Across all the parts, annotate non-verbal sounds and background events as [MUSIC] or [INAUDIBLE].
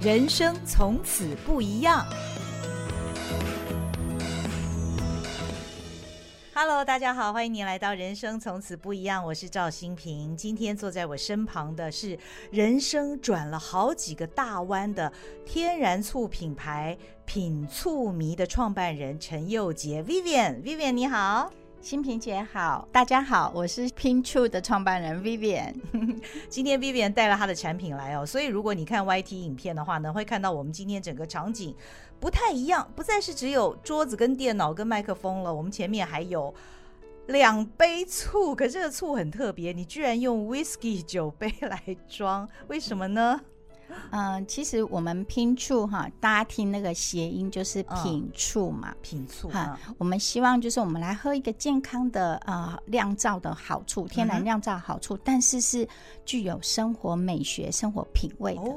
人生从此不一样。Hello，大家好，欢迎您来到《人生从此不一样》，我是赵新平。今天坐在我身旁的是人生转了好几个大弯的天然醋品牌品醋迷的创办人陈佑杰 Vivian。Vivian，你好。新平姐好，大家好，我是品醋的创办人 Vivian。[LAUGHS] 今天 Vivian 带了她的产品来哦，所以如果你看 YT 影片的话呢，会看到我们今天整个场景不太一样，不再是只有桌子跟电脑跟麦克风了，我们前面还有两杯醋，可这个醋很特别，你居然用 Whisky 酒杯来装，为什么呢？嗯、呃，其实我们拼醋哈，大家听那个谐音就是品醋嘛，品醋哈。我们希望就是我们来喝一个健康的呃酿造的好处，天然酿造好处，嗯、但是是具有生活美学、生活品味的。哦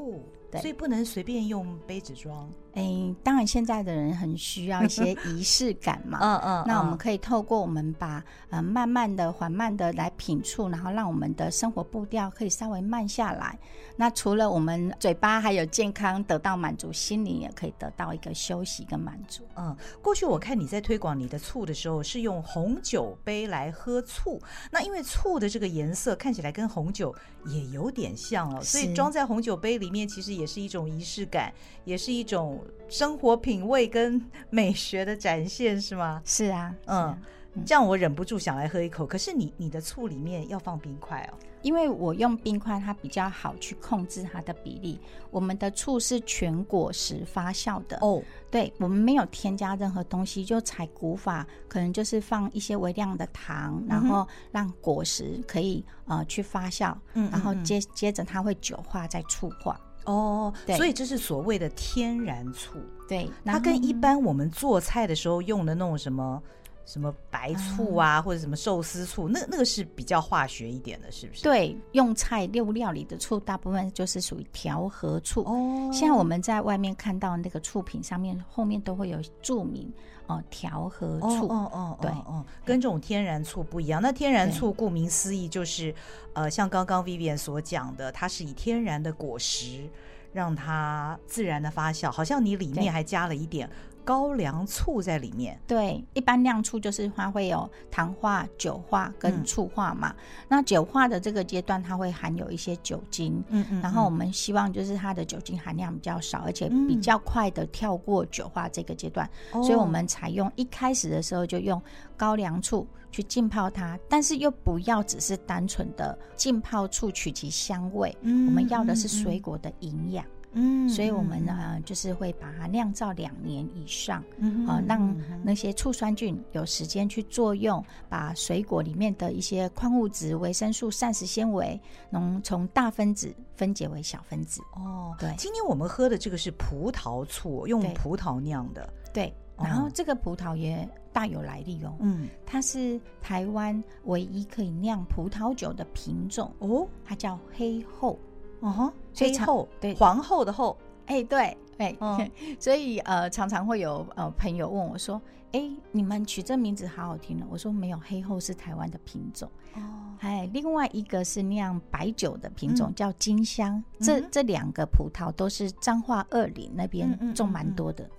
对所以不能随便用杯子装。哎、欸，当然现在的人很需要一些 [LAUGHS] 仪式感嘛。嗯嗯。那我们可以透过我们把呃慢慢的、缓慢的来品醋，然后让我们的生活步调可以稍微慢下来。那除了我们嘴巴还有健康得到满足，心灵也可以得到一个休息跟满足。嗯，过去我看你在推广你的醋的时候，是用红酒杯来喝醋。那因为醋的这个颜色看起来跟红酒也有点像哦，所以装在红酒杯里面其实。也是一种仪式感，也是一种生活品味跟美学的展现，是吗？是啊，嗯，这样我忍不住想来喝一口。可是你你的醋里面要放冰块哦，因为我用冰块，它比较好去控制它的比例。我们的醋是全果实发酵的哦，对，我们没有添加任何东西，就采古法，可能就是放一些微量的糖，然后让果实可以呃去发酵，嗯，然后接接着它会酒化再醋化。哦，所以这是所谓的天然醋，对，它跟一般我们做菜的时候用的那种什么什么白醋啊，嗯、或者什么寿司醋，那那个是比较化学一点的，是不是？对，用菜六料理的醋，大部分就是属于调和醋。哦，现在我们在外面看到那个醋品上面后面都会有注明。哦，调和醋，哦哦，对，哦，跟这种天然醋不一样。那天然醋顾名思义就是，呃，像刚刚 Vivian 所讲的，它是以天然的果实让它自然的发酵，好像你里面还加了一点。高粱醋在里面，对，一般酿醋就是它会有糖化、酒化跟醋化嘛。嗯、那酒化的这个阶段，它会含有一些酒精，嗯嗯，然后我们希望就是它的酒精含量比较少，而且比较快的跳过酒化这个阶段，嗯、所以我们采用一开始的时候就用高粱醋去浸泡它，但是又不要只是单纯的浸泡醋取其香味，嗯、我们要的是水果的营养。嗯，所以我们呢，就是会把它酿造两年以上，嗯，啊，让那些醋酸菌有时间去作用，把水果里面的一些矿物质、维生素、膳食纤维，能从大分子分解为小分子。哦，对。今天我们喝的这个是葡萄醋，用葡萄酿的。对。然后这个葡萄也大有来历哦。嗯，它是台湾唯一可以酿葡萄酒的品种哦，它叫黑后。哦哈，黑后对。皇后的后，哎、欸、对哎，哦、所以呃常常会有呃朋友问我说，哎、欸、你们取这名字好好听哦，我说没有，黑后是台湾的品种。哦，哎另外一个是酿白酒的品种、嗯、叫金香，嗯、这这两个葡萄都是彰化二里那边种蛮多的。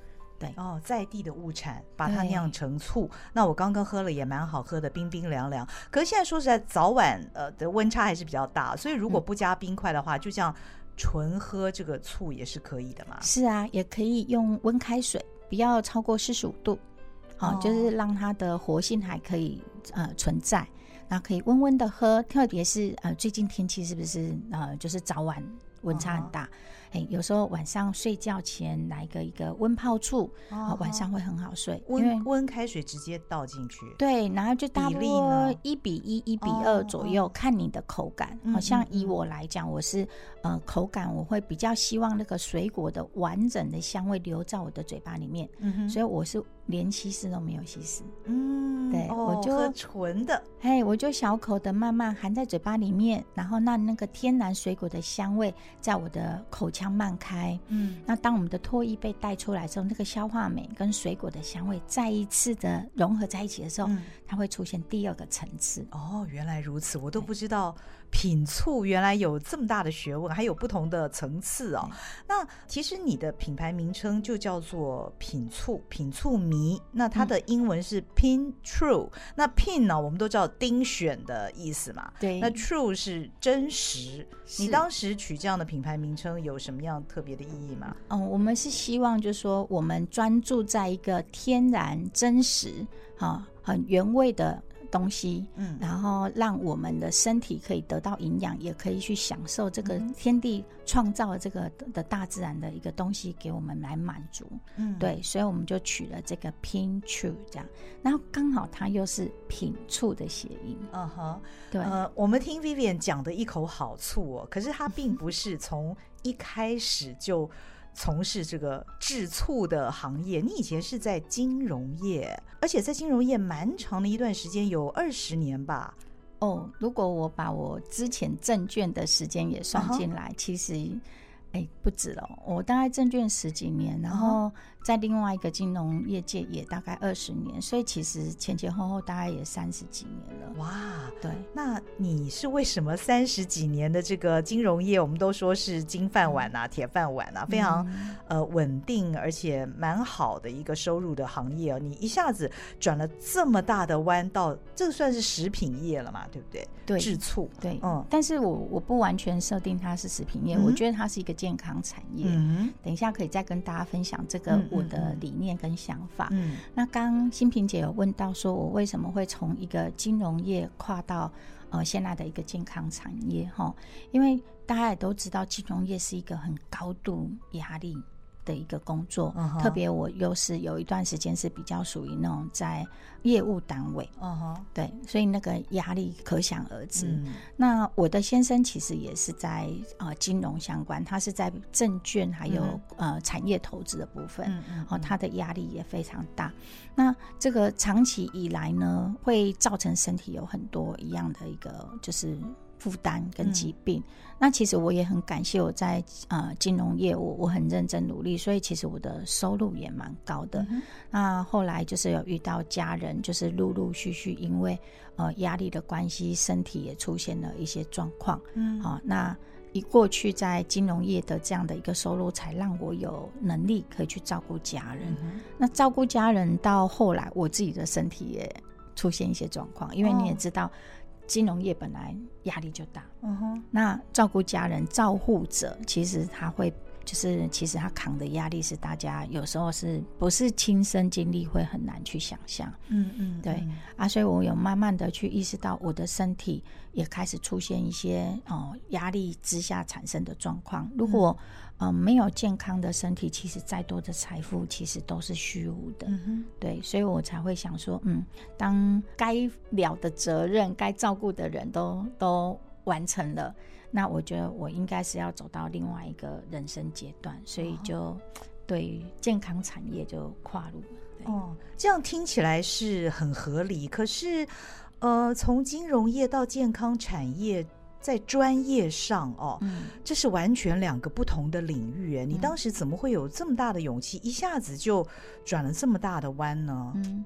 哦，在地的物产，把它酿成醋。那我刚刚喝了也蛮好喝的，冰冰凉凉。可是现在说实在，早晚呃的温差还是比较大，所以如果不加冰块的话，嗯、就像纯喝这个醋也是可以的嘛。是啊，也可以用温开水，不要超过四十五度，好、哦，就是让它的活性还可以呃存在，那可以温温的喝。特别是呃最近天气是不是呃就是早晚温差很大？哦哎，有时候晚上睡觉前来个一个温泡醋，哦，晚上会很好睡。温温开水直接倒进去，对，然后就大多一比一、一比二左右，看你的口感。好像以我来讲，我是呃口感我会比较希望那个水果的完整的香味留在我的嘴巴里面，所以我是。连稀释都没有稀释，嗯，对，哦、我就喝纯的，嘿，我就小口的慢慢含在嘴巴里面，然后让那个天然水果的香味在我的口腔漫开，嗯，那当我们的唾液被带出来之后，那个消化酶跟水果的香味再一次的融合在一起的时候，嗯、它会出现第二个层次。哦，原来如此，我都不知道品醋原来有这么大的学问，还有不同的层次哦。那其实你的品牌名称就叫做品醋，品醋迷。那它的英文是 Pin True，嗯。那 Pin 呢，我们都知道丁选的意思嘛。对。那 True 是真实。你当时取这样的品牌名称有什么样特别的意义吗？嗯，我们是希望就是说，我们专注在一个天然、真实、啊、很原味的。东西，嗯，然后让我们的身体可以得到营养，也可以去享受这个天地创造的这个的大自然的一个东西给我们来满足，嗯，对，所以我们就取了这个 Pin True 这样，然后刚好它又是品醋的谐音，嗯哼，对，呃，我们听 Vivian 讲的一口好醋哦，可是它并不是从一开始就。从事这个制醋的行业，你以前是在金融业，而且在金融业蛮长的一段时间，有二十年吧？哦，如果我把我之前证券的时间也算进来，uh -huh. 其实，哎，不止了。我大概证券十几年，然后。在另外一个金融业界也大概二十年，所以其实前前后后大概也三十几年了。哇，对，那你是为什么三十几年的这个金融业，我们都说是金饭碗啊、铁饭碗啊，非常、嗯、呃稳定而且蛮好的一个收入的行业啊，你一下子转了这么大的弯道，这个算是食品业了嘛？对不对？对，制醋，对，嗯。但是我我不完全设定它是食品业、嗯，我觉得它是一个健康产业。嗯，等一下可以再跟大家分享这个。嗯我的理念跟想法。嗯，那刚新平姐有问到，说我为什么会从一个金融业跨到呃现在的一个健康产业？哈，因为大家也都知道，金融业是一个很高度压力的一个工作，uh -huh. 特别我又是有一段时间是比较属于那种在业务单位，嗯哼，对，所以那个压力可想而知。Uh. 那我的先生其实也是在呃金融相关，他是在证券还有、uh. 呃产业投资的部分，哦、uh 他的压力也非常大。那这个长期以来呢，会造成身体有很多一样的一个就是。负担跟疾病、嗯，那其实我也很感谢我在呃金融业，我我很认真努力，所以其实我的收入也蛮高的、嗯。那后来就是有遇到家人，就是陆陆续续因为呃压力的关系，身体也出现了一些状况。嗯，好、哦，那一过去在金融业的这样的一个收入，才让我有能力可以去照顾家人。嗯、那照顾家人到后来，我自己的身体也出现一些状况，因为你也知道。哦金融业本来压力就大，嗯哼，那照顾家人、照护者，其实他会就是，其实他扛的压力是大家有时候是不是亲身经历会很难去想象，嗯嗯，对嗯。啊，所以我有慢慢的去意识到，我的身体也开始出现一些哦压力之下产生的状况，如果。嗯嗯，没有健康的身体，其实再多的财富，其实都是虚无的。嗯。对，所以我才会想说，嗯，当该了的责任、该照顾的人都都完成了，那我觉得我应该是要走到另外一个人生阶段，所以就对健康产业就跨入了。哦，这样听起来是很合理。可是，呃，从金融业到健康产业。在专业上哦、嗯，这是完全两个不同的领域。哎，你当时怎么会有这么大的勇气，一下子就转了这么大的弯呢？嗯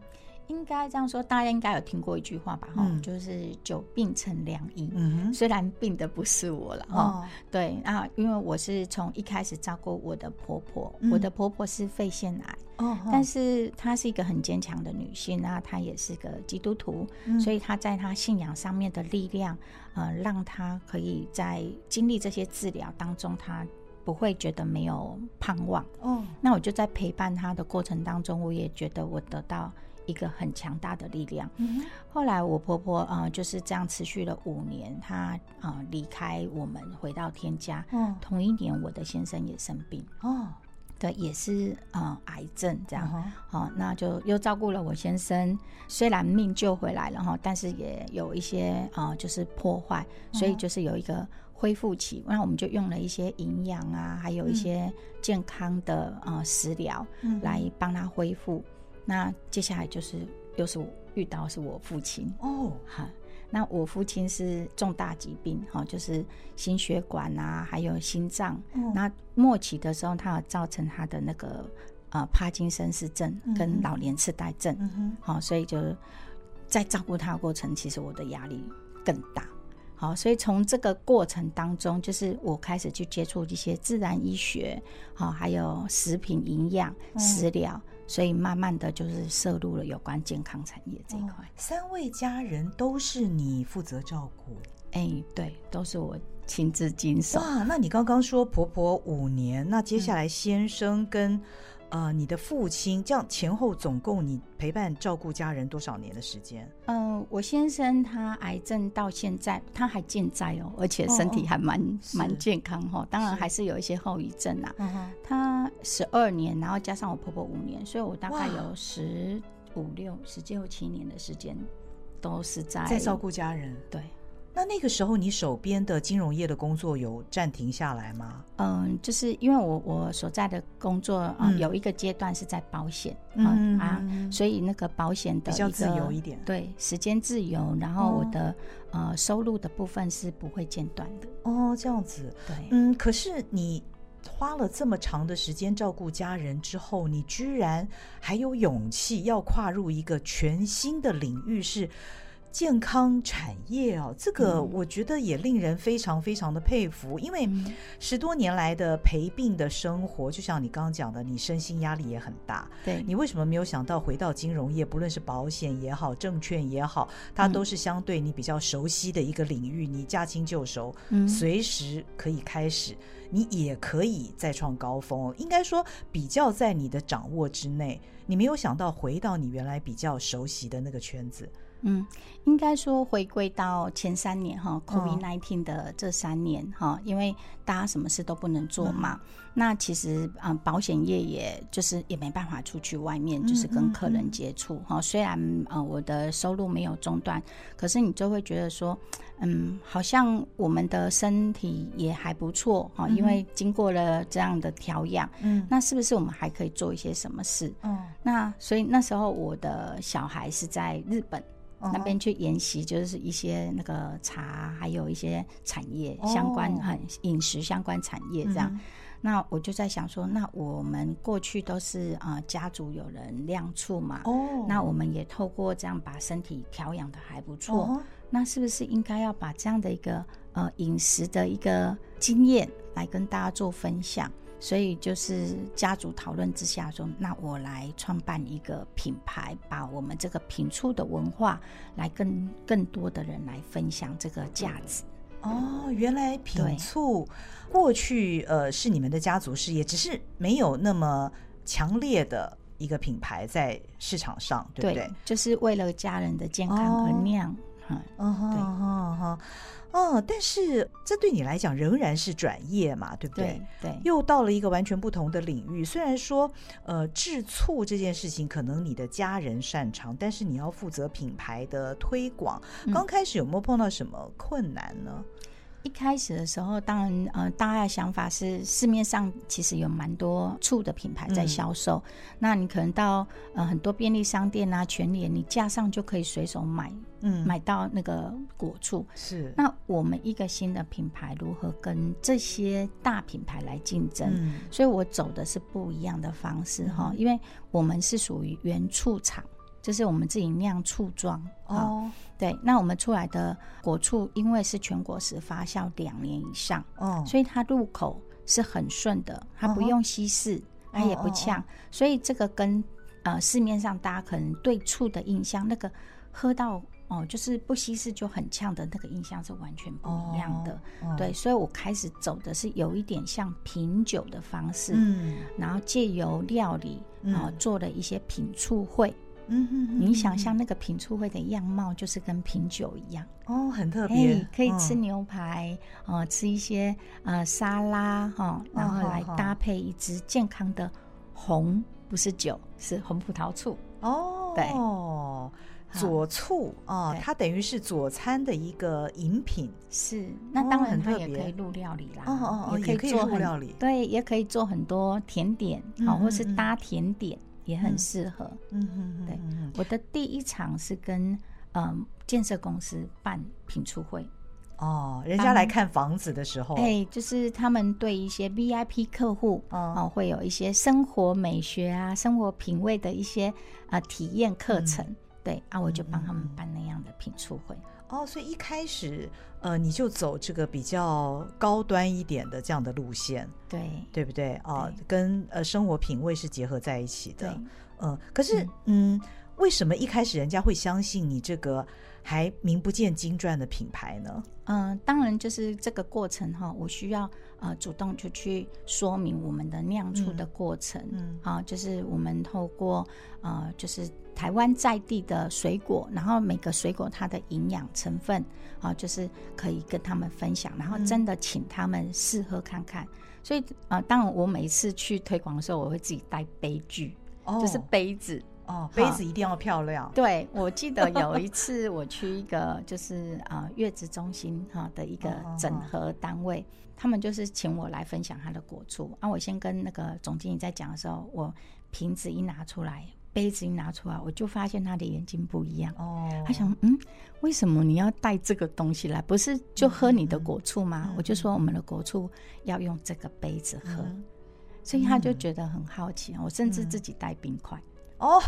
应该这样说，大家应该有听过一句话吧？哈、嗯，就是久病成良医。嗯，虽然病的不是我了，哈、哦，对啊，因为我是从一开始照顾我的婆婆，嗯、我的婆婆是肺腺癌，哦，但是她是一个很坚强的女性，那她也是个基督徒，嗯、所以她在她信仰上面的力量，呃，让她可以在经历这些治疗当中，她不会觉得没有盼望。哦，那我就在陪伴她的过程当中，我也觉得我得到。一个很强大的力量。嗯，后来我婆婆啊、呃，就是这样持续了五年，她啊离开我们，回到天家。嗯，同一年我的先生也生病。哦，对，也是啊、呃、癌症这样。哦，那就又照顾了我先生，虽然命救回来了哈，但是也有一些啊、呃、就是破坏，所以就是有一个恢复期。那、嗯、我们就用了一些营养啊，还有一些健康的啊、呃、食疗，来帮他恢复。那接下来就是又是我遇到是我父亲。哦，哈，那我父亲是重大疾病哈，就是心血管啊，还有心脏，哦，那末期的时候，他有造成他的那个呃帕金森氏症跟老年痴呆症，好，嗯，所以就在照顾他的过程，其实我的压力更大。好，所以从这个过程当中，就是我开始去接触一些自然医学，好，还有食品营养、食疗，嗯、所以慢慢的就是涉入了有关健康产业这一块。哦、三位家人都是你负责照顾？哎，对，都是我亲自经手。哇，那你刚刚说婆婆五年，那接下来先生跟、嗯。呃，你的父亲这样前后总共你陪伴照顾家人多少年的时间？嗯、呃，我先生他癌症到现在他还健在哦，而且身体还蛮蛮、哦、健康哈、哦。当然还是有一些后遗症啊。他十二年，然后加上我婆婆五年，所以我大概有十五六、十六七年的时间都是在在照顾家人。对。那那个时候，你手边的金融业的工作有暂停下来吗？嗯，就是因为我我所在的工作啊、嗯，有一个阶段是在保险，嗯啊，所以那个保险的比较自由一点，对，时间自由，然后我的、哦、呃收入的部分是不会间断的。哦，这样子，对，嗯，可是你花了这么长的时间照顾家人之后，你居然还有勇气要跨入一个全新的领域是？健康产业哦，这个我觉得也令人非常非常的佩服，因为十多年来的陪病的生活，就像你刚刚讲的，你身心压力也很大。对，你为什么没有想到回到金融业？不论是保险也好，证券也好，它都是相对你比较熟悉的一个领域，你驾轻就熟，随时可以开始，你也可以再创高峰。应该说，比较在你的掌握之内，你没有想到回到你原来比较熟悉的那个圈子。嗯，应该说回归到前三年哈，COVID-19 的这三年哈，因为大家什么事都不能做嘛。嗯、那其实啊、呃，保险业也就是也没办法出去外面，就是跟客人接触哈。虽然呃我的收入没有中断，可是你就会觉得说，嗯，好像我们的身体也还不错哈，因为经过了这样的调养，嗯，那是不是我们还可以做一些什么事？嗯，那所以那时候我的小孩是在日本。那边去研习，就是一些那个茶，还有一些产业相关，很饮食相关产业这样。那我就在想说，那我们过去都是啊、呃，家族有人酿醋嘛，哦，那我们也透过这样把身体调养的还不错，那是不是应该要把这样的一个呃饮食的一个经验来跟大家做分享？所以就是家族讨论之下说，那我来创办一个品牌，把我们这个品醋的文化来跟更多的人来分享这个价值。哦，原来品醋过去呃是你们的家族事业，只是没有那么强烈的一个品牌在市场上，对不对？对，就是为了家人的健康而酿。嗯，嗯，对，哈哈。哦，但是这对你来讲仍然是转业嘛，对不对？对，对，又到了一个完全不同的领域。虽然说，呃，制醋这件事情可能你的家人擅长，但是你要负责品牌的推广。刚开始有没有碰到什么困难呢？嗯一开始的时候，当然，呃，大家的想法是市面上其实有蛮多醋的品牌在销售，嗯。那你可能到呃很多便利商店啊、全联，你架上就可以随手买，嗯，买到那个果醋。是。那我们一个新的品牌如何跟这些大品牌来竞争？嗯。所以我走的是不一样的方式哈，嗯，因为我们是属于原醋厂。就是我们自己酿醋庄哦，对，那我们出来的果醋，因为是全果实发酵两年以上哦，所以它入口是很顺的，它不用稀释，它也不呛，所以这个跟呃市面上大家可能对醋的印象，那个喝到哦就是不稀释就很呛的那个印象是完全不一样的，对，所以我开始走的是有一点像品酒的方式，嗯，然后借由料理啊做了一些品醋会。嗯哼，你想象那个品醋会的样貌，就是跟品酒一样。哦，很特别，欸，可以吃牛排哦，呃，吃一些呃沙拉哈，哦，然后来搭配一支健康的红，不是酒，是红葡萄醋。哦。对，佐醋啊，哦，它等于是佐餐的一个饮品。是，那当然它也可以入料理啦，哦哦哦，也可以做很料理，对，也可以做很多甜点，好，嗯，或是搭甜点。也很适合，嗯嗯对，我的第一场是跟嗯建设公司办品出会，哦，人家来看房子的时候，哎，就是他们对一些 VIP 客户，哦，会有一些生活美学啊、生活品味的一些啊体验课程，对啊，我就帮他们办那样的品出会。哦，所以一开始呃，你就走这个比较高端一点的这样的路线，对，对不对啊？对跟呃生活品味是结合在一起的。对嗯，可是嗯，嗯，为什么一开始人家会相信你这个？还名不见经传的品牌呢？嗯、呃，当然就是这个过程哈，我需要呃主动就去说明我们的酿出的过程，嗯，啊，就是我们透过呃就是台湾在地的水果，然后每个水果它的营养成分啊，就是可以跟他们分享，然后真的请他们试喝看看。嗯、所以啊、呃，当然我每一次去推广的时候，我会自己带杯具，哦、就是杯子。哦，杯子一定要漂亮。对，我记得有一次我去一个就是啊月子中心哈的一个整合单位，他们就是请我来分享他的果醋。啊，我先跟那个总经理在讲的时候，我瓶子一拿出来，杯子一拿出来，我就发现他的眼睛不一样。哦，他想，嗯，为什么你要带这个东西来？不是就喝你的果醋吗？我就说我们的果醋要用这个杯子喝，所以他就觉得很好奇。我甚至自己带冰块。哦，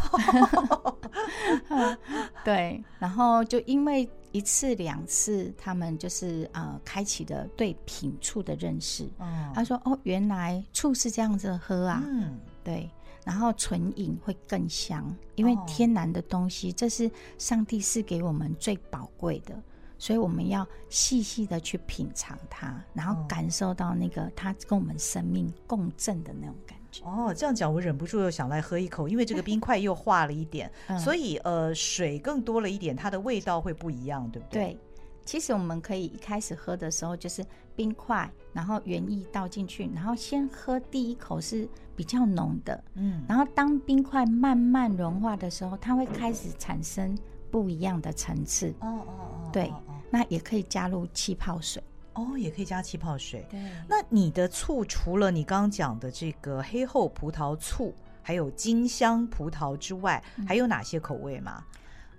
[LAUGHS] 对，然后就因为一次两次，他们就是呃，开启了对品醋的认识。嗯，他说：“哦，原来醋是这样子喝啊。”嗯，对，然后纯饮会更香，因为天然的东西，这是上帝赐给我们最宝贵的。所以我们要细细的去品尝它，然后感受到那个它跟我们生命共振的那种感觉。哦，这样讲我忍不住又想来喝一口，因为这个冰块又化了一点，[LAUGHS] 嗯、所以呃水更多了一点，它的味道会不一样，对不对？对，其实我们可以一开始喝的时候就是冰块，然后原液倒进去，然后先喝第一口是比较浓的，嗯，然后当冰块慢慢融化的时候，它会开始产生不一样的层次。哦哦哦，对。那也可以加入气泡水哦，也可以加气泡水。对，那你的醋除了你刚刚讲的这个黑厚葡萄醋，还有金香葡萄之外，嗯、还有哪些口味吗？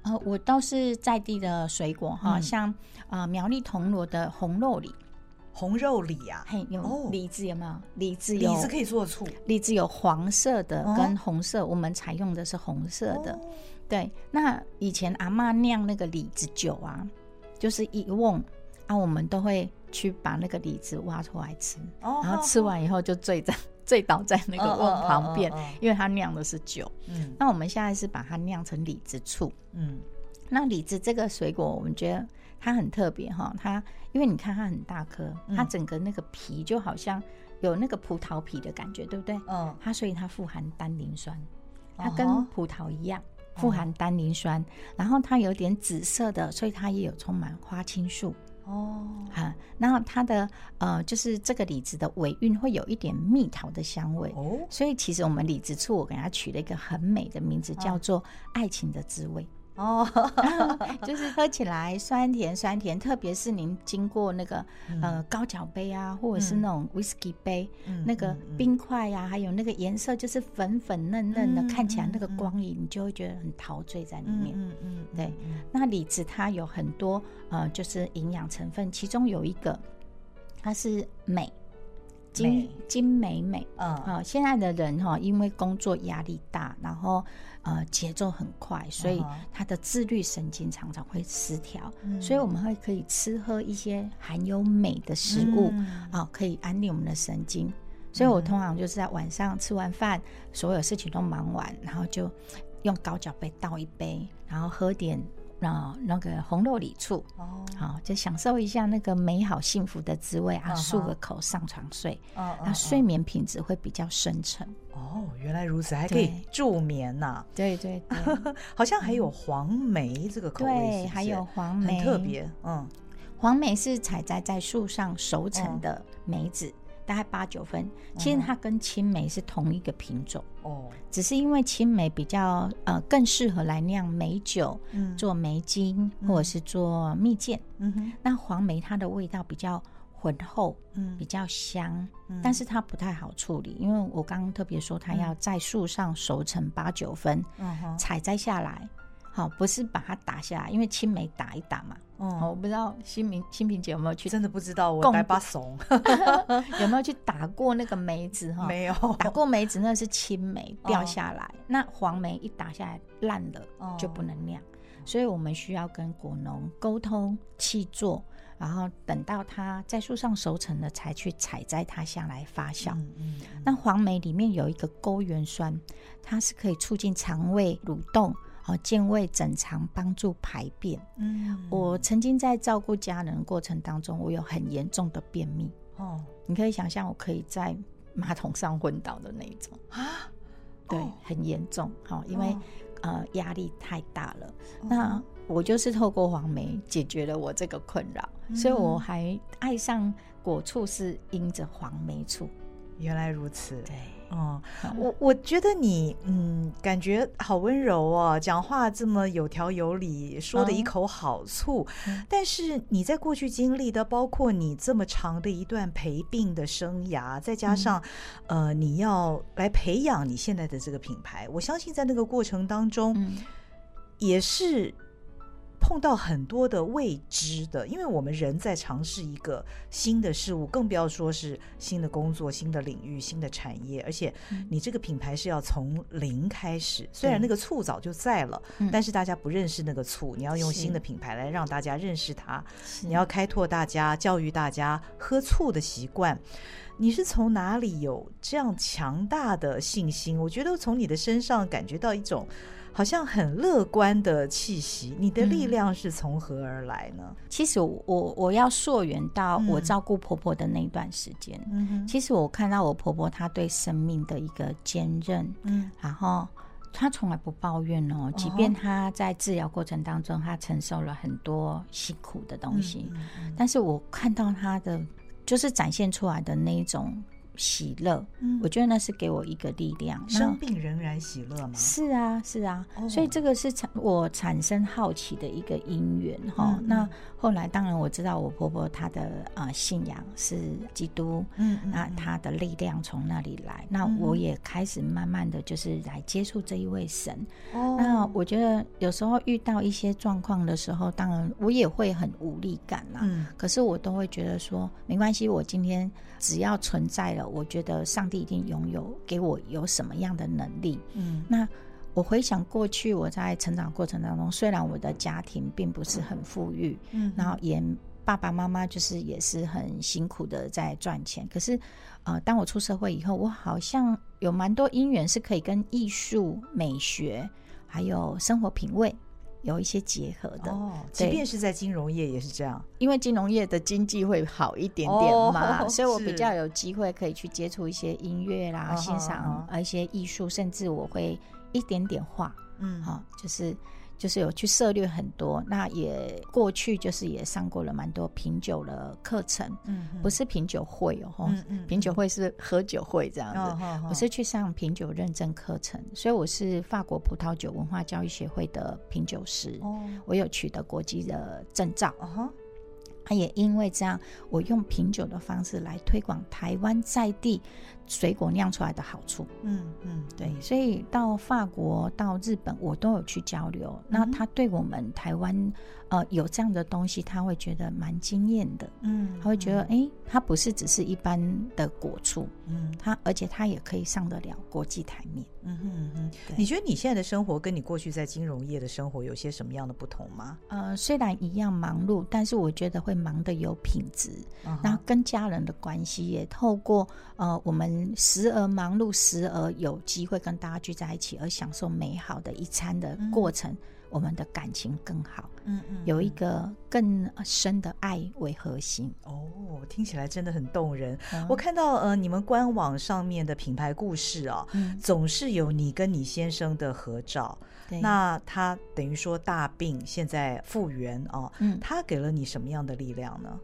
呃，我倒是在地的水果哈，嗯、像呃苗栗铜锣的红肉李，红肉李啊，嘿，有李子有没有？李子有，李子可以做醋。李子有黄色的跟红色，哦、我们采用的是红色的。哦、对，那以前阿妈酿那个李子酒啊。就是一瓮啊，我们都会去把那个李子挖出来吃，然后吃完以后就醉在醉倒在那个瓮旁边，因为它酿的是酒。嗯，那我们现在是把它酿成李子醋。嗯，那李子这个水果，我们觉得它很特别哈，它因为你看它很大颗，它整个那个皮就好像有那个葡萄皮的感觉，对不对？嗯，它所以它富含单宁酸，它跟葡萄一样。富含单宁酸，然后它有点紫色的，所以它也有充满花青素哦。啊，然后它的呃，就是这个李子的尾韵会有一点蜜桃的香味哦。所以其实我们李子醋，我给它取了一个很美的名字，叫做“爱情的滋味”。哦，就是 [LAUGHS] 喝起来酸甜酸甜，特别是您经过那个、嗯、呃高脚杯啊，或者是那种 whisky 杯，嗯、那个冰块呀、啊，还有那个颜色就是粉粉嫩嫩的，嗯、看起来那个光影，你就会觉得很陶醉在里面。嗯嗯，嗯对。那李子它有很多呃，就是营养成分，其中有一个它是镁。金金美美，嗯。啊，现在的人哈，因为工作压力大，然后呃节奏很快，所以他的自律神经常常会失调，嗯、所以我们会可以吃喝一些含有镁的食物，啊、嗯，可以安定我们的神经。所以我通常就是在晚上吃完饭，所有事情都忙完，然后就用高脚杯倒一杯，然后喝点。那那个红肉里醋哦，好，就享受一下那个美好幸福的滋味啊，漱个口上床睡，那睡眠品质会比较深沉。哦，原来如此，还可以助眠呐。对对对，[LAUGHS] 好像还有黄梅这个口味，对，还有黄梅，很特别。嗯，黄梅是采摘在树上熟成的梅子。大概八九分，其实它跟青梅是同一个品种哦，只是因为青梅比较呃更适合来酿梅酒，嗯，做梅精或者是做蜜饯，嗯哼，那黄梅它的味道比较浑厚，嗯，比较香，但是它不太好处理，因为我刚刚特别说它要在树上熟成八九分，嗯哼，采摘下来。好，不是把它打下来，因为青梅打一打嘛。哦，我不知道新明新平姐有没有去，真的不知道。我带把怂，[LAUGHS] 有没有去打过那个梅子哈？没有，打过梅子那是青梅掉下来，那黄梅一打下来烂了就不能酿，所以我们需要跟果农沟通契作，然后等到它在树上熟成了，才去采摘它下来发酵。嗯嗯嗯、那黄梅里面有一个勾原酸，它是可以促进肠胃蠕动，哦，健胃整肠，帮助排便。嗯，我曾经在照顾家人的过程当中，我有很严重的便秘。哦，你可以想象，我可以在马桶上昏倒的那一种啊。对，很严重，好，因为、哦、呃压力太大了。哦、那我就是透过黄梅解决了我这个困扰，嗯、所以我还爱上果醋是因着黄梅醋。原来如此，对。哦，我我觉得你嗯，感觉好温柔哦，讲话这么有条有理，说的一口好醋。嗯、但是你在过去经历的，包括你这么长的一段陪病的生涯，再加上、嗯、呃，你要来培养你现在的这个品牌，我相信在那个过程当中，嗯、也是。碰到很多的未知的，因为我们人在尝试一个新的事物，更不要说是新的工作、新的领域、新的产业。而且，你这个品牌是要从零开始。嗯、虽然那个醋早就在了，嗯、但是大家不认识那个醋，你要用新的品牌来让大家认识它。你要开拓大家、教育大家喝醋的习惯。你是从哪里有这样强大的信心？我觉得从你的身上感觉到一种。好像很乐观的气息，你的力量是从何而来呢？嗯、其实我我要溯源到我照顾婆婆的那一段时间。其实我看到我婆婆她对生命的一个坚韧，嗯，然后她从来不抱怨哦，即便她在治疗过程当中，她承受了很多辛苦的东西，嗯嗯、但是我看到她的就是展现出来的那一种。喜乐，嗯，我觉得那是给我一个力量。生病仍然喜乐吗？是啊，是啊，所以这个是产我产生好奇的一个因缘哈。那后来当然我知道我婆婆她的啊信仰是基督，嗯，那她的力量从那里来。那我也开始慢慢的就是来接触这一位神。哦，那我觉得有时候遇到一些状况的时候，当然我也会很无力感啦。嗯，可是我都会觉得说没关系，我今天只要存在了。我觉得上帝一定拥有给我有什么样的能力。嗯，那我回想过去我在成长过程当中，虽然我的家庭并不是很富裕，嗯，然后也爸爸妈妈就是也是很辛苦的在赚钱，可是呃，当我出社会以后，我好像有蛮多因缘是可以跟艺术、美学还有生活品味。有一些结合的。哦，即便是在金融业也是这样，因为金融业的经济会好一点点嘛，哦、[LAUGHS] 所以我比较有机会可以去接触一些音乐啦，欣赏一些艺术，哦、甚至我会一点点画，嗯，好，就是。就是有去涉猎很多，那也过去就是也上过了蛮多品酒的课程，嗯，不是品酒会哦，嗯嗯，品酒会是喝酒会这样子，嗯、我是去上品酒认证课程，所以我是法国葡萄酒文化教育协会的品酒师，哦，我有取得国际的证照，哦。他也因为这样，我用品酒的方式来推广台湾在地水果酿出来的好处。嗯嗯，对，所以到法国、到日本，我都有去交流。嗯、那他对我们台湾。呃，有这样的东西，他会觉得蛮惊艳的。嗯，他会觉得，哎、嗯欸，它不是只是一般的果醋，嗯，它而且它也可以上得了国际台面。嗯哼嗯哼，你觉得你现在的生活跟你过去在金融业的生活有些什么样的不同吗？呃，虽然一样忙碌，但是我觉得会忙得有品质。然后、嗯、跟家人的关系也透过呃，我们时而忙碌，时而有机会跟大家聚在一起，而享受美好的一餐的过程。嗯我们的感情更好，嗯嗯，有一个更深的爱为核心。哦，听起来真的很动人。嗯、我看到呃，你们官网上面的品牌故事啊，嗯、总是有你跟你先生的合照。对那他等于说大病现在复原哦，嗯，他给了你什么样的力量呢？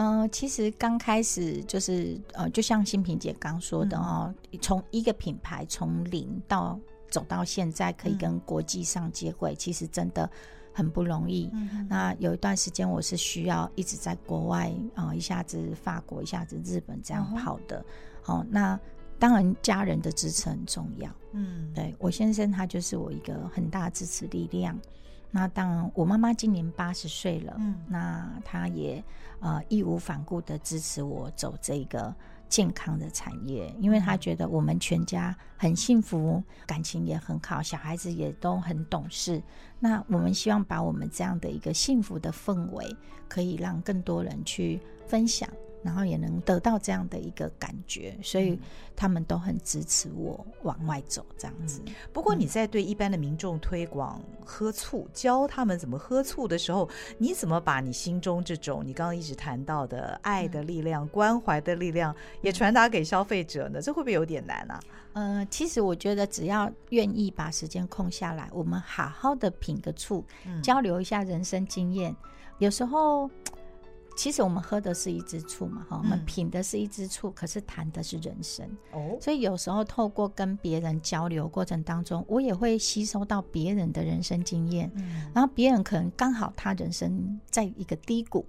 呃，其实刚开始就是呃，就像新平姐刚说的哦，从、嗯、一个品牌从零到。走到现在可以跟国际上接轨，嗯、其实真的很不容易。嗯、那有一段时间我是需要一直在国外啊、呃，一下子法国，一下子日本这样跑的。哦，那当然家人的支持很重要。嗯，对我先生他就是我一个很大支持力量。那当然我妈妈今年八十岁了，嗯，那她也呃义无反顾的支持我走这个。健康的产业，因为她觉得我们全家很幸福，感情也很好，小孩子也都很懂事。那我们希望把我们这样的一个幸福的氛围，可以让更多人去分享。然后也能得到这样的一个感觉，所以他们都很支持我往外走这样子。嗯、不过你在对一般的民众推广喝醋，嗯、教他们怎么喝醋的时候，你怎么把你心中这种你刚刚一直谈到的爱的力量、嗯、关怀的力量也传达给消费者呢？这会不会有点难啊？呃，其实我觉得只要愿意把时间空下来，我们好好的品个醋，嗯、交流一下人生经验，有时候。其实我们喝的是一支醋嘛，哈，我们品的是一支醋，可是谈的是人生哦。所以有时候透过跟别人交流过程当中，我也会吸收到别人的人生经验，然后别人可能刚好他人生在一个低谷。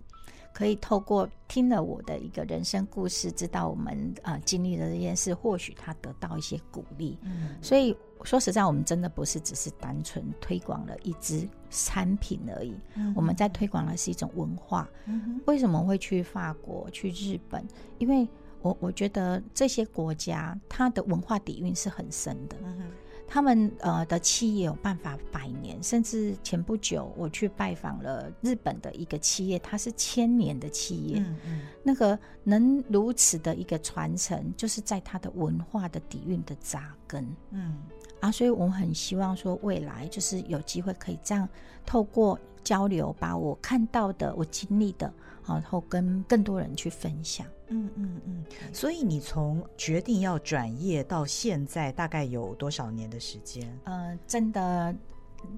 可以透过听了我的一个人生故事，知道我们呃经历了这件事，或许他得到一些鼓励。嗯，所以说实在，我们真的不是只是单纯推广了一支产品而已，嗯、我们在推广的是一种文化。嗯，为什么会去法国、去日本？因为我我觉得这些国家它的文化底蕴是很深的。嗯。他们呃的企业有办法百年，甚至前不久我去拜访了日本的一个企业，它是千年的企业。嗯嗯，那个能如此的一个传承，就是在它的文化的底蕴的扎根。嗯啊，所以我很希望说，未来就是有机会可以这样透过交流，把我看到的、我经历的，然后跟更多人去分享。嗯嗯嗯，所以你从决定要转业到现在，大概有多少年的时间？呃，真的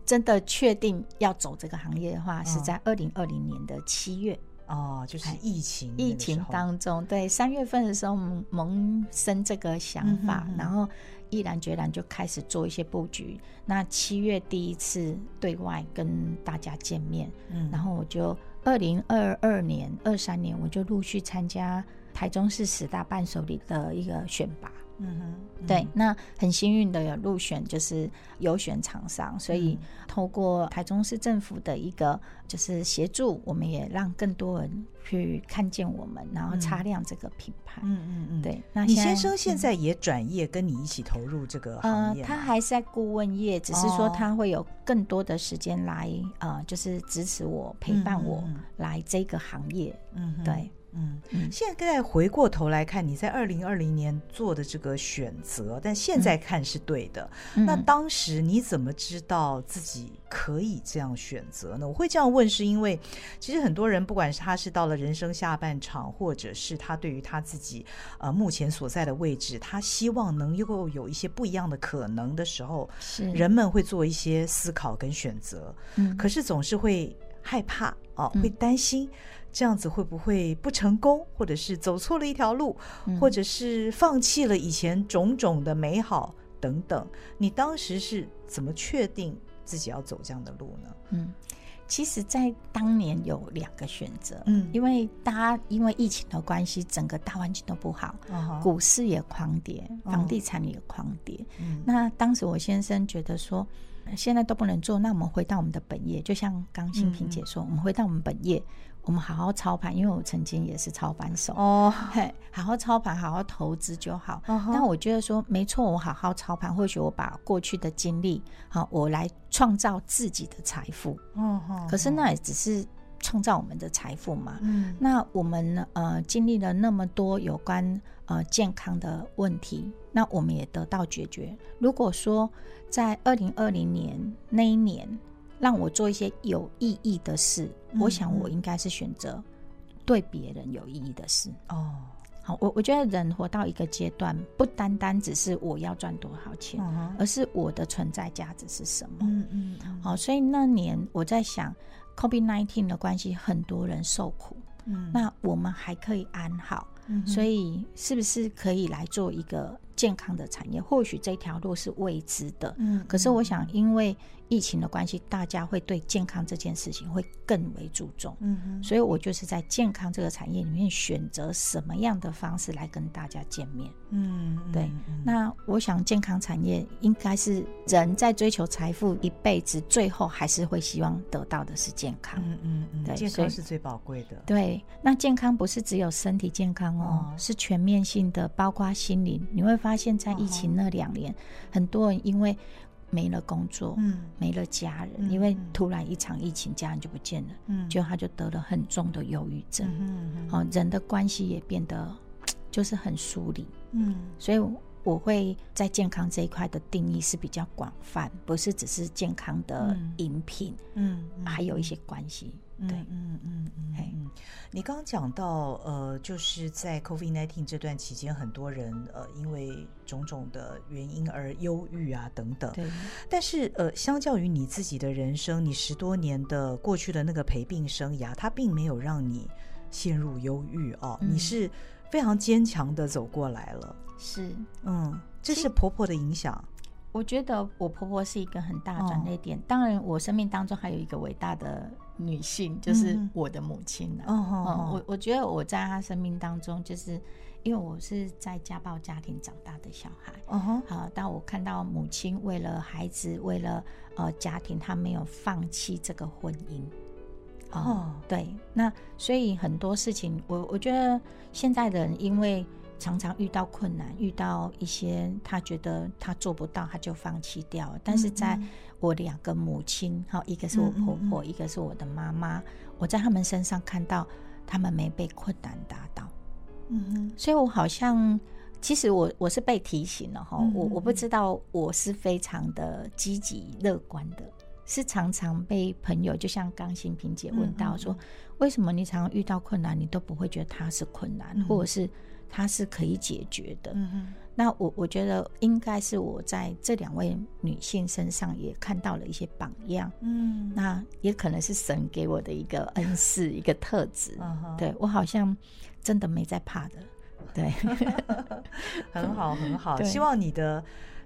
真的确定要走这个行业的话，哦、是在二零二零年的七月哦，就是疫情疫情当中，对，三月份的时候萌生这个想法，嗯、哼哼然后毅然决然就开始做一些布局。那七月第一次对外跟大家见面，嗯，然后我就二零二二年、二三年我就陆续参加。台中市十大伴手礼的一个选拔，嗯哼，嗯对，那很幸运的有入选，就是优选厂商，所以透过台中市政府的一个就是协助，我们也让更多人去看见我们，然后擦亮这个品牌，嗯嗯嗯，对。那你先生现在也转业，跟你一起投入这个行业？呃，他还是在顾问业，只是说他会有更多的时间来，呃，就是支持我、陪伴我来这个行业，嗯，对。嗯，现在回过头来看，你在二零二零年做的这个选择，但现在看是对的。嗯、那当时你怎么知道自己可以这样选择呢？我会这样问，是因为其实很多人，不管是他是到了人生下半场，或者是他对于他自己呃目前所在的位置，他希望能够有一些不一样的可能的时候，是人们会做一些思考跟选择。嗯，可是总是会害怕哦，会担心。嗯这样子会不会不成功，或者是走错了一条路，嗯、或者是放弃了以前种种的美好等等？你当时是怎么确定自己要走这样的路呢？嗯，其实，在当年有两个选择，嗯，因为大家因为疫情的关系，整个大环境都不好，哦、股市也狂跌，房地产也狂跌。嗯，那当时我先生觉得说，现在都不能做，那我们回到我们的本业，就像刚新平姐说，嗯、我们回到我们本业。我们好好操盘，因为我曾经也是操盘手哦。嘿，好好操盘，好好投资就好。但、uh. 我觉得说没错，我好好操盘，或许我把过去的经历，好，我来创造自己的财富。嗯、uh huh. 可是那也只是创造我们的财富嘛。嗯、uh。那我们呃经历了那么多有关呃健康的问题，那我们也得到解决。如果说在二零二零年那一年。让我做一些有意义的事，嗯、我想我应该是选择对别人有意义的事。哦，好，我我觉得人活到一个阶段，不单单只是我要赚多少钱，嗯、而是我的存在价值是什么。嗯嗯，嗯好，所以那年我在想，COVID-19 的关系，很多人受苦，嗯，那我们还可以安好，嗯、所以是不是可以来做一个？健康的产业，或许这条路是未知的。嗯，可是我想，因为疫情的关系，大家会对健康这件事情会更为注重。嗯哼，所以我就是在健康这个产业里面选择什么样的方式来跟大家见面。嗯，对。那我想，健康产业应该是人在追求财富一辈子，最后还是会希望得到的是健康。嗯嗯嗯，对，健康是最宝贵的。对，那健康不是只有身体健康哦，哦是全面性的，包括心灵。你会发现在疫情那两年，哦、很多人因为没了工作，嗯，没了家人，嗯、因为突然一场疫情，家人就不见了，嗯，就他就得了很重的忧郁症，嗯好、哦，人的关系也变得 [TSK] 就是很疏离，嗯，所以。我会在健康这一块的定义是比较广泛，不是只是健康的饮品，嗯，嗯，还有一些关系，对，嗯嗯嗯嗯。嗯，你刚刚讲到，呃，就是在 COVID-19 这段期间，很多人呃因为种种的原因而忧郁啊等等，对。但是呃，相较于你自己的人生，你十多年的过去的那个陪病生涯，它并没有让你陷入忧郁哦，嗯，你是非常坚强的走过来了。是，嗯，这是婆婆的影响。我觉得我婆婆是一个很大的转捩点。哦、当然，我生命当中还有一个伟大的女性，就是我的母亲。嗯嗯，我我觉得我在她生命当中，就是因为我是在家暴家庭长大的小孩。嗯哼，好，当我看到母亲为了孩子，为了呃家庭，她没有放弃这个婚姻。哦，对，那所以很多事情，我我觉得现在的人因为。常常遇到困难，遇到一些他觉得他做不到，他就放弃掉了。但是在我两个母亲，哈，一个是我婆婆，一个是我的妈妈，我在他们身上看到他们没被困难打倒。嗯哼，所以我好像其实我我是被提醒了哈，我我不知道我是非常的积极乐观的，是常常被朋友就像刚新平姐问到说，为什么你常常遇到困难，你都不会觉得它是困难，或者是？它是可以解决的。那我我觉得应该是我在这两位女性身上也看到了一些榜样。嗯，那也可能是神给我的一个恩赐，一个特质。[LAUGHS] 嗯，对，我好像真的没在怕的。对，[LAUGHS] 很好，很好。[LAUGHS] 希望你的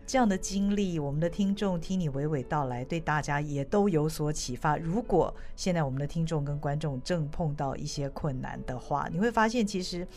这样的经历，我们的听众听你娓娓道来，对大家也都有所启发。如果现在我们的听众跟观众正碰到一些困难的话，你会发现其实。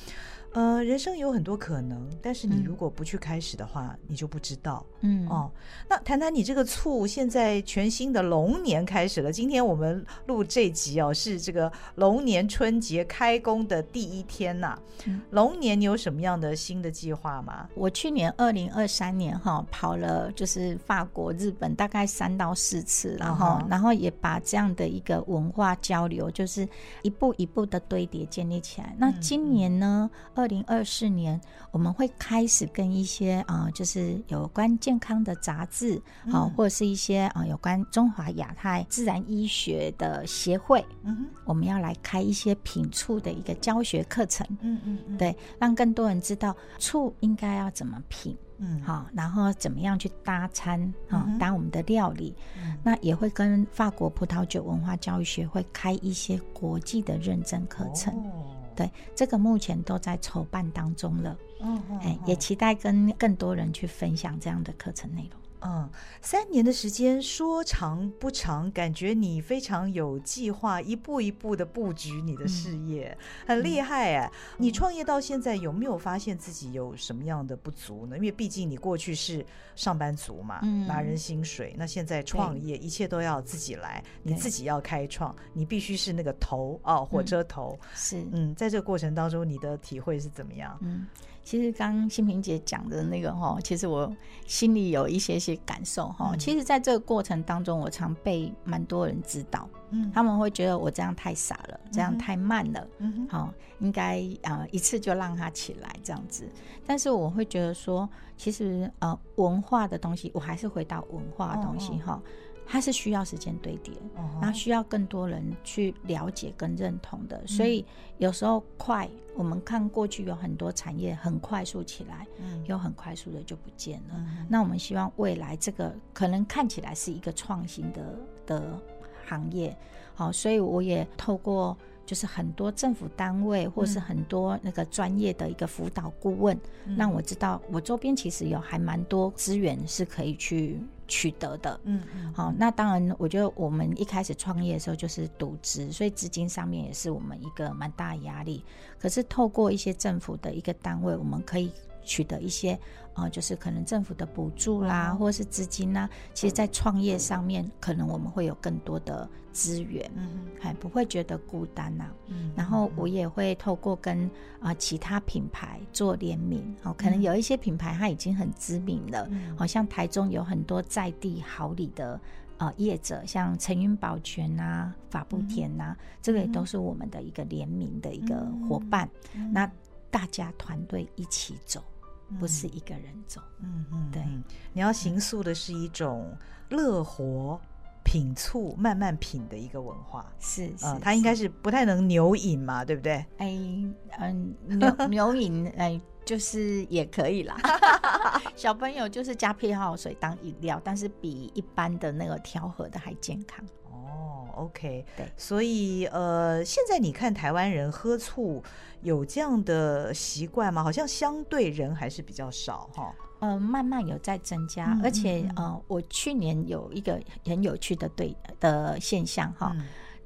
呃，人生有很多可能，但是你如果不去开始的话，嗯、你就不知道。嗯哦，那谈谈你这个醋，现在全新的龙年开始了。今天我们录这集哦，是这个龙年春节开工的第一天呐、啊。嗯、龙年你有什么样的新的计划吗？我去年二零二三年哈跑了，就是法国、日本大概三到四次，然后、uh. 然后也把这样的一个文化交流，就是一步一步的堆叠建立起来。嗯、那今年呢？二零二四年，我们会开始跟一些啊、呃，就是有关健康的杂志啊，嗯、或者是一些啊、呃，有关中华亚太自然医学的协会，嗯哼，我们要来开一些品醋的一个教学课程，嗯嗯嗯，对，让更多人知道醋应该要怎么品，嗯，好，然后怎么样去搭餐啊，搭、我们的料理，嗯、那也会跟法国葡萄酒文化教育学会开一些国际的认证课程。哦对，这个目前都在筹办当中了，嗯，哎，也期待跟更多人去分享这样的课程内容。嗯，三年的时间说长不长，感觉你非常有计划，一步一步的布局你的事业，嗯、很厉害哎！嗯、你创业到现在有没有发现自己有什么样的不足呢？因为毕竟你过去是上班族嘛，嗯、拿人薪水，那现在创业，一切都要自己来，你自己要开创，你必须是那个头哦，火车头。嗯、是，嗯，在这个过程当中，你的体会是怎么样？嗯。其实刚新平姐讲的那个哈，其实我心里有一些些感受哈。其实，在这个过程当中，我常被蛮多人指导，嗯，他们会觉得我这样太傻了，这样太慢了，嗯，好，应该啊一次就让他起来这样子。但是我会觉得说，其实呃文化的东西，我还是回到文化的东西哈。它是需要时间堆叠，然后需要更多人去了解跟认同的，所以有时候快，我们看过去有很多产业很快速起来，嗯，又很快速的就不见了。嗯，那我们希望未来这个可能看起来是一个创新的的行业，好，所以我也透过。就是很多政府单位或是很多那个专业的一个辅导顾问，嗯、让我知道我周边其实有还蛮多资源是可以去取得的。嗯嗯，好，那当然，我觉得我们一开始创业的时候就是独资，所以资金上面也是我们一个蛮大的压力。可是透过一些政府的一个单位，我们可以。取得一些呃，就是可能政府的补助啦，或者是资金啦。其实，在创业上面，可能我们会有更多的资源，嗯，还不会觉得孤单呐。嗯，然后我也会透过跟啊、呃、其他品牌做联名，哦，可能有一些品牌它已经很知名了，好、嗯、像台中有很多在地好礼的呃业者，像陈云保全呐、法布田呐，嗯、这个也都是我们的一个联名的一个伙伴。嗯、那大家团队一起走。不是一个人走，嗯嗯，对，你要形塑的是一种乐活品醋慢慢品的一个文化，是，是，它应该是不太能牛饮嘛，对不对？哎，嗯，牛 [LAUGHS] 牛饮，哎，就是也可以啦。[LAUGHS] 小朋友就是加配号水当饮料，但是比一般的那个调和的还健康。哦，OK，对，所以呃，现在你看台湾人喝醋。有这样的习惯吗？好像相对人还是比较少哈。嗯、呃，慢慢有在增加，嗯、而且呃，我去年有一个很有趣的对的现象哈。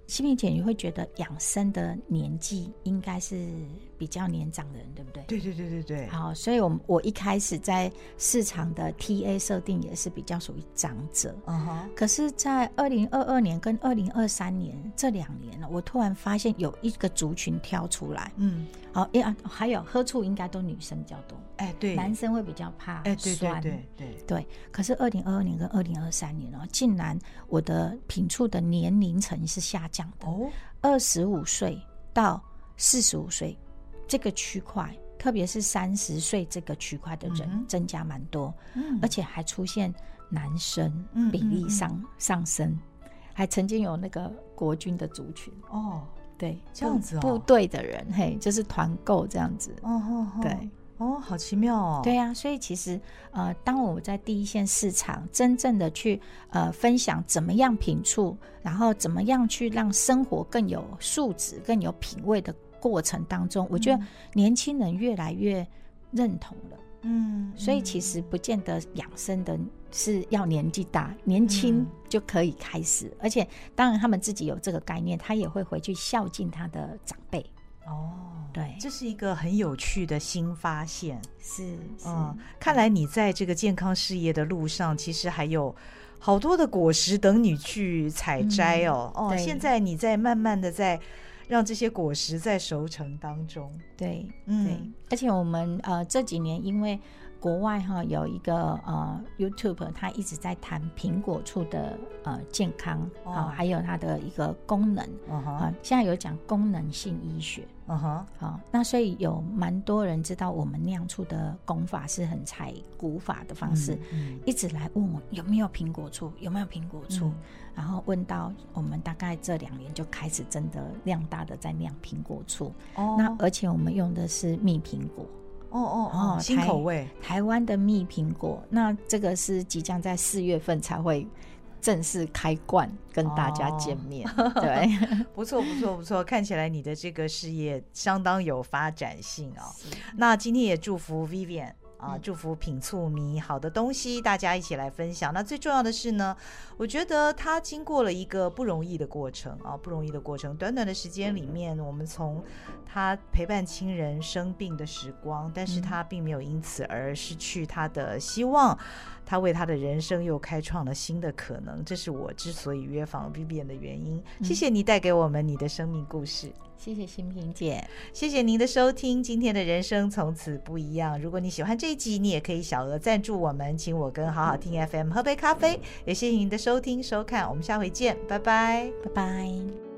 嗯心屏姐，你会觉得养生的年纪应该是比较年长的人，对不对？对对对对对。好，所以我我一开始在市场的 TA 设定也是比较属于长者。嗯哼。可是，在二零二二年跟二零二三年这两年呢，我突然发现有一个族群跳出来。嗯。好，啊，还有喝醋应该都女生比较多。哎，对。男生会比较怕酸。哎，对对对对。对。可是二零二二年跟二零二三年哦，竟然我的品醋的年龄层是下降的。哦。二十五岁到四十五岁这个区块，特别是三十岁这个区块的人增加蛮多。嗯。而且还出现男生比例上上升，还曾经有那个国军的族群。哦。对，这样子哦，部队的人，嘿，就是团购这样子。哦，对，哦，好奇妙哦。对呀，所以其实呃，当我在第一线市场真正的去呃分享怎么样品醋，然后怎么样去让生活更有素质、更有品味的过程当中，我觉得年轻人越来越认同了。嗯，所以其实不见得养生的是要年纪大，年轻就可以开始。嗯、而且，当然他们自己有这个概念，他也会回去孝敬他的长辈。哦，对，这是一个很有趣的新发现。是，是嗯，看来你在这个健康事业的路上，其实还有好多的果实等你去采摘哦。嗯、哦，现在你在慢慢的在。让这些果实在熟成当中，对，嗯，对，而且我们呃这几年因为国外哈有一个呃 YouTube，它一直在谈苹果醋的呃健康啊，哦、还有它的一个功能啊、uh 现在有讲功能性医学，嗯哼，好，那所以有蛮多人知道我们酿醋的功法是很采古法的方式，嗯嗯、一直来问我有没有苹果醋，有没有苹果醋。嗯。然后问到我们大概这两年就开始真的量大的在酿苹果醋，哦，那而且我们用的是蜜苹果，哦哦哦，新口味，台湾的蜜苹果，那这个是即将在四月份才会正式开罐跟大家见面，哦、对，[LAUGHS] 不错不错不错，看起来你的这个事业相当有发展性哦。那今天也祝福 Vivian。啊，祝福品醋迷好的东西，大家一起来分享。那最重要的是呢，我觉得他经过了一个不容易的过程啊，不容易的过程。短短的时间里面，我们从他陪伴亲人生病的时光，但是他并没有因此而失去他的希望。他为他的人生又开创了新的可能，这是我之所以约访 Vivian 的原因。谢谢你带给我们你的生命故事。谢谢心平姐，谢谢您的收听。今天的人生从此不一样。如果你喜欢这一集，你也可以小额赞助我们，请我跟好好听 FM 喝杯咖啡。也谢谢您的收听收看，我们下回见，拜拜，拜拜。